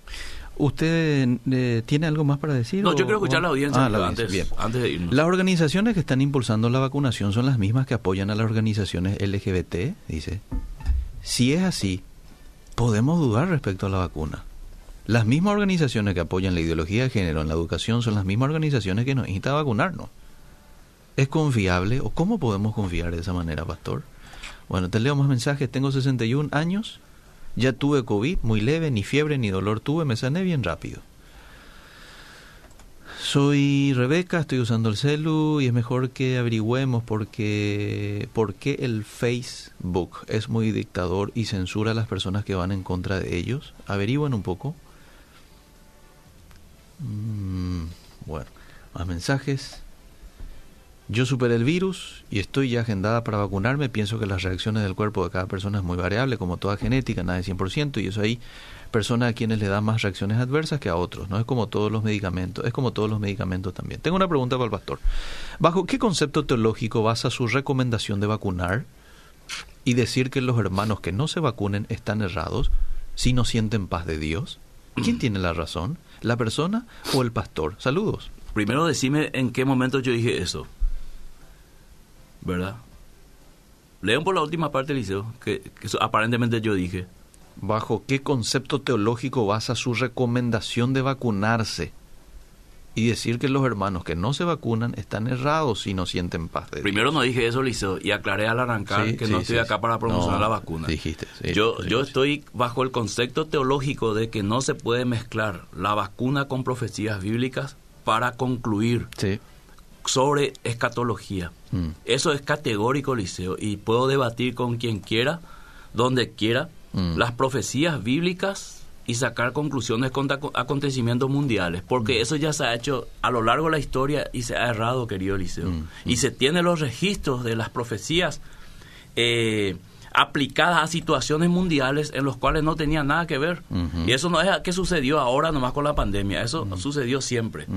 ¿Usted eh, tiene algo más para decir? No, yo quiero escuchar la audiencia, ah, antes, de irnos. Las organizaciones que están impulsando la vacunación son las mismas que apoyan a las organizaciones LGBT, dice. Si es así, podemos dudar respecto a la vacuna. Las mismas organizaciones que apoyan la ideología de género en la educación son las mismas organizaciones que nos instan a vacunarnos. ¿Es confiable o cómo podemos confiar de esa manera, pastor? Bueno, te leo más mensajes. Tengo 61 años, ya tuve COVID, muy leve, ni fiebre ni dolor tuve, me sané bien rápido. Soy Rebeca, estoy usando el celu y es mejor que averigüemos porque, por qué el Facebook es muy dictador y censura a las personas que van en contra de ellos. Averigüen un poco. Mm, bueno, más mensajes. Yo superé el virus y estoy ya agendada para vacunarme. Pienso que las reacciones del cuerpo de cada persona es muy variable, como toda genética, nada de 100%, y eso ahí personas a quienes le dan más reacciones adversas que a otros. No es como todos los medicamentos, es como todos los medicamentos también. Tengo una pregunta para el pastor. ¿Bajo qué concepto teológico basa su recomendación de vacunar y decir que los hermanos que no se vacunen están errados si no sienten paz de Dios? ¿Quién tiene la razón? ¿La persona o el pastor? Saludos. Primero decime en qué momento yo dije eso. ¿Verdad? Lean por la última parte, Liceo, que, que aparentemente yo dije. ¿Bajo qué concepto teológico basa su recomendación de vacunarse? Y decir que los hermanos que no se vacunan están errados si no sienten paz de Primero no dije eso, Liceo, y aclaré al arrancar que no estoy acá para promocionar la vacuna. Dijiste, yo, yo estoy bajo el concepto teológico de que no se puede mezclar la vacuna con profecías bíblicas para concluir sobre escatología. Mm. Eso es categórico, Liceo, y puedo debatir con quien quiera, donde quiera, mm. las profecías bíblicas y sacar conclusiones con acontecimientos mundiales, porque mm. eso ya se ha hecho a lo largo de la historia y se ha errado, querido Liceo. Y se tiene los registros de las profecías eh, aplicadas a situaciones mundiales en los cuales no tenían nada que ver. Y eso no es que sucedió ahora nomás con la pandemia, eso sucedió siempre.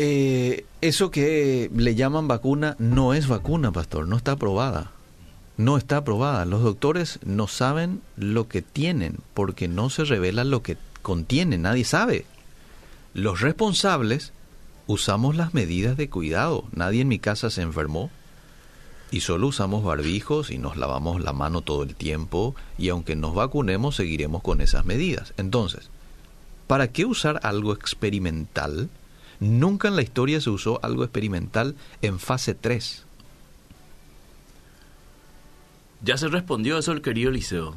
Eh, eso que le llaman vacuna no es vacuna, pastor, no está aprobada. No está aprobada. Los doctores no saben lo que tienen porque no se revela lo que contiene, nadie sabe. Los responsables usamos las medidas de cuidado. Nadie en mi casa se enfermó y solo usamos barbijos y nos lavamos la mano todo el tiempo y aunque nos vacunemos seguiremos con esas medidas. Entonces, ¿para qué usar algo experimental Nunca en la historia se usó algo experimental en fase 3. Ya se respondió eso el querido Liceo.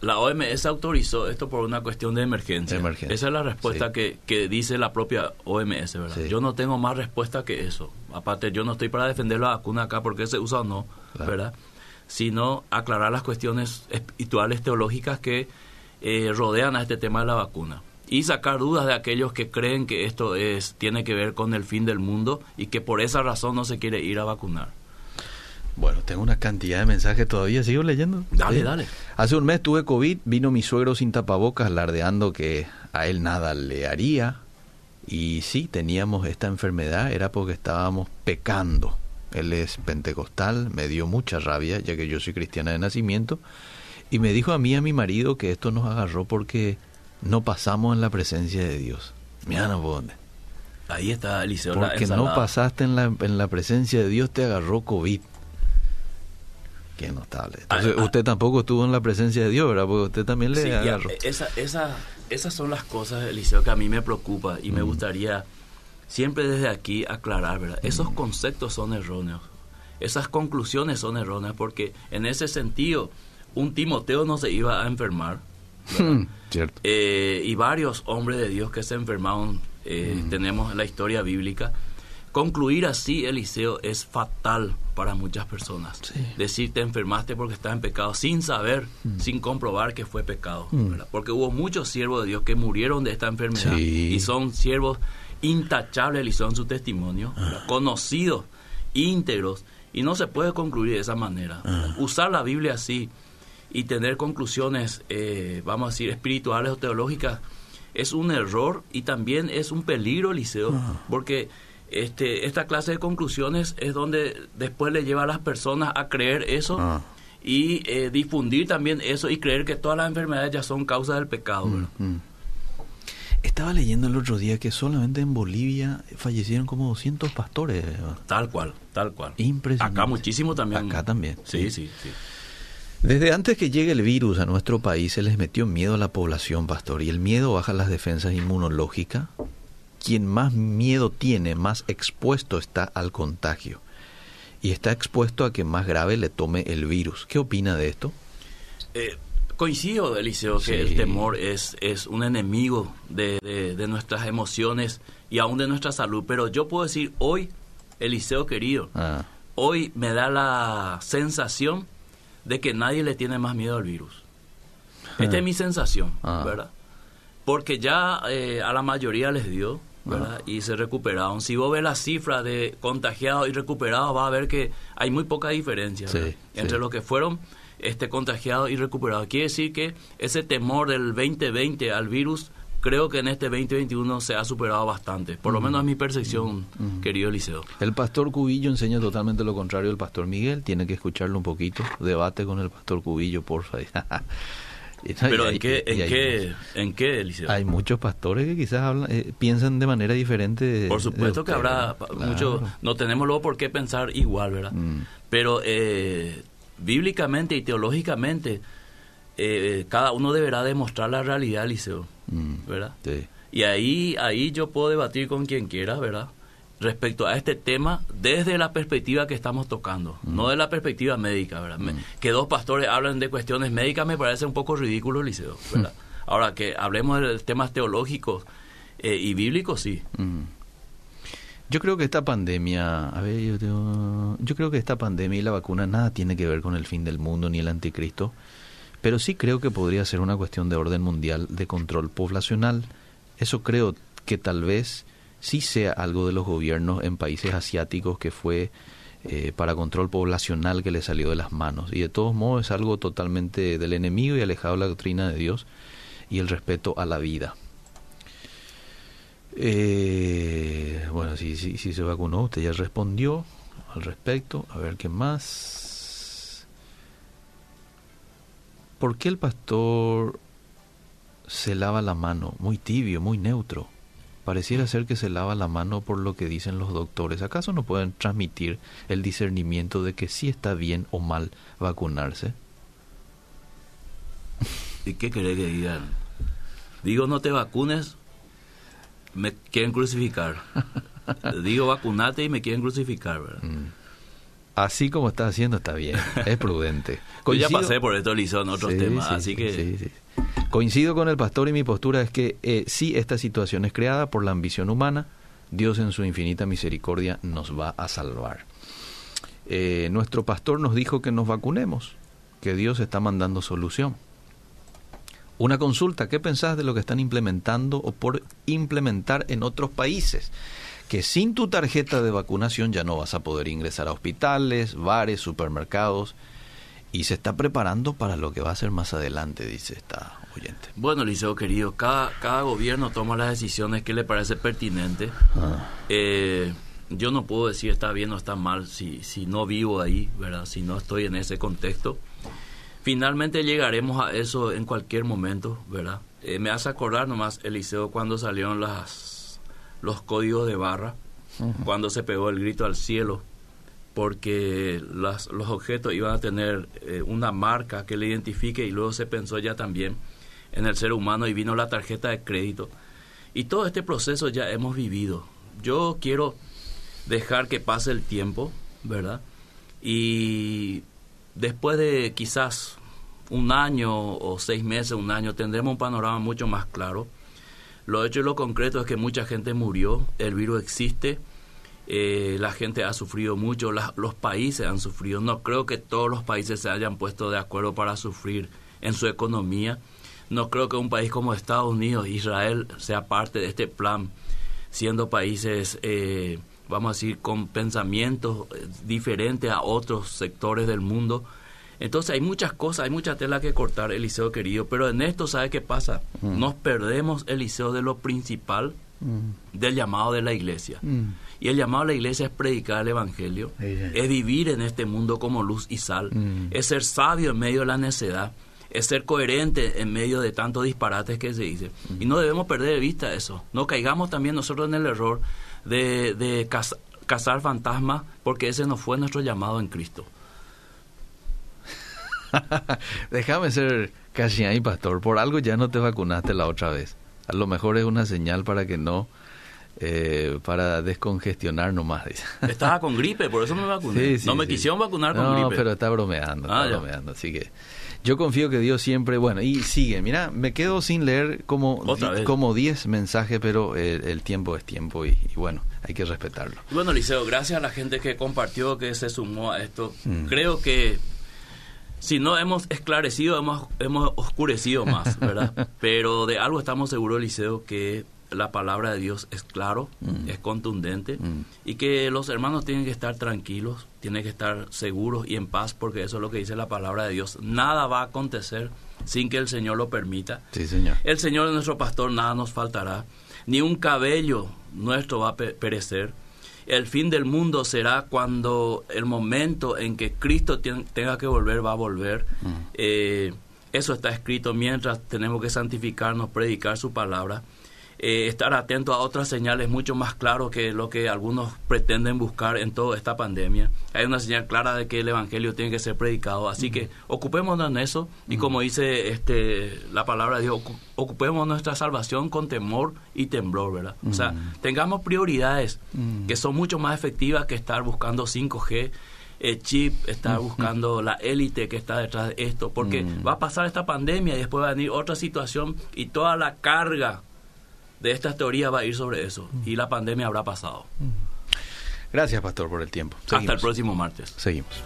la OMS autorizó esto por una cuestión de emergencia. Esa es la respuesta que, dice la propia OMS, ¿verdad? Yo no tengo más respuesta que eso. Aparte, yo no estoy para defender la vacuna acá porque se usa o no, ¿verdad? Sino aclarar las cuestiones espirituales, teológicas que eh, rodean a este tema de la vacuna y sacar dudas de aquellos que creen que esto es tiene que ver con el fin del mundo y que por esa razón no se quiere ir a vacunar. Bueno, tengo una cantidad de mensajes todavía, sigo leyendo. Dale, dale. Hace un mes tuve COVID, vino mi suegro sin tapabocas, alardeando que a él nada le haría. Y sí, teníamos esta enfermedad, era porque estábamos pecando. Él es pentecostal, me dio mucha rabia, ya que yo soy cristiana de nacimiento, y me dijo a mí a mi marido que esto nos agarró porque no pasamos en la presencia de Dios. Mira, no dónde. Ahí está Eliseo. Porque no pasaste en la, en la presencia de Dios, te agarró COVID. Qué notable. Ah, Entonces, ah. usted tampoco estuvo en la presencia de Dios, ¿verdad? Porque usted también le agarró. esa, esa, esas son las cosas, Eliseo, que a mí me preocupa y me gustaría siempre desde aquí aclarar, ¿verdad? Esos conceptos son erróneos. Esas conclusiones son erróneas porque en ese sentido un Timoteo no se iba a enfermar, Eh, y varios hombres de Dios que se enfermaron, eh, tenemos en la historia bíblica. Concluir así, Eliseo, es fatal para muchas personas. Decir te enfermaste porque estás en pecado sin saber, sin comprobar que fue pecado. Porque hubo muchos siervos de Dios que murieron de esta enfermedad y son siervos intachables, Eliseo, en su testimonio, ah. conocidos, íntegros, y no se puede concluir de esa manera. Ah. Usar la Biblia así y tener conclusiones, eh, vamos a decir, espirituales o teológicas, es un error y también es un peligro, Liceo, ah. porque este, esta clase de conclusiones es donde después le lleva a las personas a creer eso ah. y eh, difundir también eso y creer que todas las enfermedades ya son causa del pecado. Mm, mm. Estaba leyendo el otro día que solamente en Bolivia fallecieron como 200 pastores. Tal cual, tal cual. Impresionante. Acá muchísimo también. Acá también. sí. sí. sí. Desde antes que llegue el virus a nuestro país se les metió miedo a la población, pastor, y el miedo baja las defensas inmunológicas. quien más miedo tiene, más expuesto está al contagio y está expuesto a que más grave le tome el virus. ¿Qué opina de esto? Eh, coincido, Eliseo, que el temor es, es un enemigo de, de, nuestras emociones y aún de nuestra salud, pero yo puedo decir hoy, Eliseo querido, ah. hoy me da la sensación de que nadie le tiene más miedo al virus. Esta es mi sensación, ah. ¿verdad? Porque ya eh, a la mayoría les dio, ¿verdad? Y se recuperaron. Si vos ves las cifras de contagiados y recuperados, va a ver que hay muy poca diferencia entre los que fueron este, contagiados y recuperados. Quiere decir que ese temor del 2020 al virus creo que en este 2021 se ha superado bastante. Por lo menos es mi percepción, querido Eliseo. El pastor Cubillo enseña totalmente lo contrario del pastor Miguel. Tiene que escucharlo un poquito. Debate con el pastor Cubillo, porfa. Pero ¿en, qué, en, qué, ¿en qué, Eliseo? Hay muchos pastores que quizás hablan, eh, piensan de manera diferente. Por supuesto que habrá muchos, no tenemos luego por qué pensar igual, ¿verdad? Mm. Pero eh, bíblicamente y teológicamente, eh, cada uno deberá demostrar la realidad, Eliseo, mm. ¿verdad? Y ahí, ahí yo puedo debatir con quien quiera, ¿verdad? respecto a este tema desde la perspectiva que estamos tocando, mm. no de la perspectiva médica, ¿verdad? Mm. Que dos pastores hablen de cuestiones médicas me parece un poco ridículo, Liceo, ¿verdad? Ahora, que hablemos de temas teológicos eh, y bíblicos, sí. Yo creo que esta pandemia, a ver, yo, yo creo que esta pandemia y la vacuna nada tiene que ver con el fin del mundo ni el anticristo, pero sí creo que podría ser una cuestión de orden mundial, de control poblacional. Eso creo que tal vez sí sea algo de los gobiernos en países asiáticos que fue eh, para control poblacional que le salió de las manos. Y de todos modos es algo totalmente del enemigo y alejado de la doctrina de Dios y el respeto a la vida. Eh, bueno, si, si, se vacunó, usted ya respondió al respecto. A ver qué más. ¿Por qué el pastor se lava la mano? Muy tibio, muy neutro. Pareciera ser que se lava la mano por lo que dicen los doctores. ¿Acaso no pueden transmitir el discernimiento de que sí está bien o mal vacunarse? ¿Y qué querés que digan? Digo no te vacunes, me quieren crucificar. Digo vacunate y me quieren crucificar, ¿verdad? Mm. Así como está haciendo está bien, es prudente. ya pasé por esto, Lizo, en otros temas, así que... Coincido con el pastor y mi postura es que eh, si esta situación es creada por la ambición humana, Dios en su infinita misericordia nos va a salvar. Eh, nuestro pastor nos dijo que nos vacunemos, que Dios está mandando solución. Una consulta, ¿qué pensás de lo que están implementando o por implementar en otros países? Que sin tu tarjeta de vacunación ya no vas a poder ingresar a hospitales, bares, supermercados y se está preparando para lo que va a ser más adelante, dice esta oyente. Bueno, Liceo querido, cada, cada gobierno toma las decisiones que le parece pertinente. Ah. Eh, yo no puedo decir está bien o está mal si, si no vivo ahí, ¿verdad? Si no estoy en ese contexto. Finalmente llegaremos a eso en cualquier momento, ¿verdad? Eh, me hace acordar nomás, Eliseo, cuando salieron las, los códigos de barra, cuando se pegó el grito al cielo porque las, los objetos iban a tener eh, una marca que le identifique y luego se pensó ya también en el ser humano y vino la tarjeta de crédito. Y todo este proceso ya hemos vivido. Yo quiero dejar que pase el tiempo, ¿verdad? Y después de quizás un año o seis meses, un año, tendremos un panorama mucho más claro. Lo hecho y lo concreto es que mucha gente murió, el virus existe, eh, la gente ha sufrido mucho, los países han sufrido. No creo que todos los países se hayan puesto de acuerdo para sufrir en su economía. No creo que un país como Estados Unidos, Israel, sea parte de este plan, siendo países, eh, vamos a decir, con pensamientos eh, diferentes a otros sectores del mundo. Entonces hay muchas cosas, hay mucha tela que cortar, Eliseo querido, pero en esto, ¿sabe qué pasa? Mm. Nos perdemos, Eliseo, de lo principal mm. del llamado de la iglesia. Mm. Y el llamado a la iglesia es predicar el Evangelio, es vivir en este mundo como luz y sal, es ser sabio en medio de la necedad, es ser coherente en medio de tantos disparates que se dice. Y no debemos perder de vista eso. No caigamos también nosotros en el error de, de cazar fantasmas, porque ese no fue nuestro llamado en Cristo. Déjame ser casi ahí, pastor. Por algo ya no te vacunaste la otra vez. A lo mejor es una señal para que no eh, para descongestionar nomás. Estaba con gripe, por eso me vacuné. Sí, sí, no me sí. quisieron vacunar con no, gripe. pero está bromeando, está Ah, bromeando. Así que yo confío que Dios siempre, bueno, y sigue, mira, me quedo sin leer como di- como 10 mensajes, pero el, el tiempo es tiempo y, y bueno, hay que respetarlo. Y Bueno, Liceo, gracias a la gente que compartió, que se sumó a esto. Mm. Creo que si no hemos esclarecido, hemos, hemos oscurecido más, ¿verdad? Pero de algo estamos seguros, Liceo, que la palabra de Dios es claro, Mm. es contundente Mm. y que los hermanos tienen que estar tranquilos, tienen que estar seguros y en paz porque eso es lo que dice la palabra de Dios. Nada va a acontecer sin que el Señor lo permita. Sí, señor. El Señor es nuestro pastor, nada nos faltará, ni un cabello nuestro va a pe- perecer. El fin del mundo será cuando el momento en que Cristo tenga que volver va a volver. Mm. Eh, eso está escrito mientras tenemos que santificarnos, predicar su palabra. Eh, estar atento a otras señales mucho más claro que lo que algunos pretenden buscar en toda esta pandemia. Hay una señal clara de que el evangelio tiene que ser predicado, así que ocupémonos en eso. Y como dice este la palabra de Dios, ocu- ocupemos nuestra salvación con temor y temblor, ¿verdad? O sea, tengamos prioridades que son mucho más efectivas que estar buscando 5G eh, chip, estar buscando la élite que está detrás de esto, porque va a pasar esta pandemia y después va a venir otra situación y toda la carga de estas teorías va a ir sobre eso y la pandemia habrá pasado. Gracias, pastor, por el tiempo. Hasta el próximo martes. Seguimos.